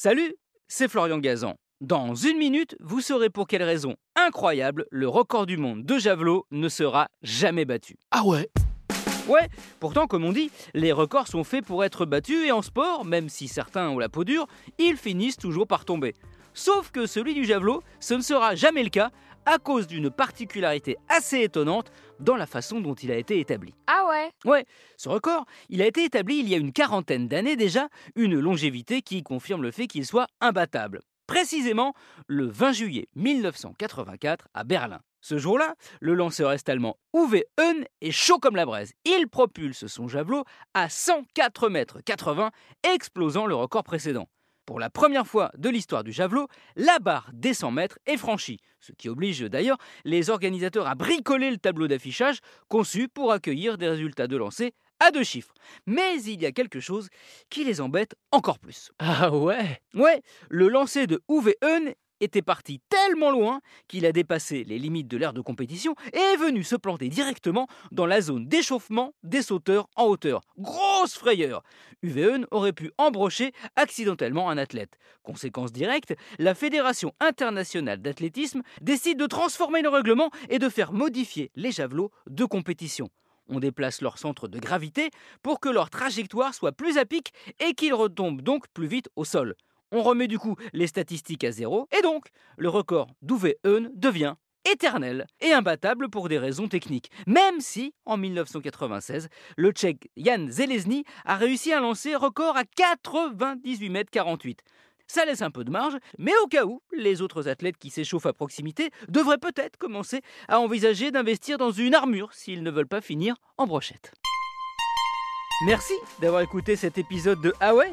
Salut, c'est Florian Gazan. Dans une minute, vous saurez pour quelle raison incroyable le record du monde de javelot ne sera jamais battu. Ah ouais? Ouais, pourtant, comme on dit, les records sont faits pour être battus et en sport, même si certains ont la peau dure, ils finissent toujours par tomber. Sauf que celui du javelot, ce ne sera jamais le cas à cause d'une particularité assez étonnante dans la façon dont il a été établi. Ah ouais? Ouais, ce record, il a été établi il y a une quarantaine d'années déjà, une longévité qui confirme le fait qu'il soit imbattable. Précisément le 20 juillet 1984 à Berlin. Ce jour-là, le lanceur est-allemand Uwe Hön est chaud comme la braise. Il propulse son javelot à 104 mètres 80, explosant le record précédent. Pour la première fois de l'histoire du javelot, la barre des 100 mètres est franchie, ce qui oblige d'ailleurs les organisateurs à bricoler le tableau d'affichage conçu pour accueillir des résultats de lancer à deux chiffres. Mais il y a quelque chose qui les embête encore plus. Ah ouais? Ouais, le lancer de Uwe Hön était parti tellement loin qu'il a dépassé les limites de l'aire de compétition et est venu se planter directement dans la zone d'échauffement des sauteurs en hauteur. Grosse frayeur UVN aurait pu embrocher accidentellement un athlète. Conséquence directe, la Fédération internationale d'athlétisme décide de transformer le règlement et de faire modifier les javelots de compétition. On déplace leur centre de gravité pour que leur trajectoire soit plus à pic et qu'ils retombent donc plus vite au sol. On remet du coup les statistiques à zéro, et donc le record d'Uwe devient éternel et imbattable pour des raisons techniques. Même si, en 1996, le Tchèque Jan Zelezny a réussi à lancer record à 98 mètres 48. Ça laisse un peu de marge, mais au cas où, les autres athlètes qui s'échauffent à proximité devraient peut-être commencer à envisager d'investir dans une armure s'ils ne veulent pas finir en brochette. Merci d'avoir écouté cet épisode de Ah ouais?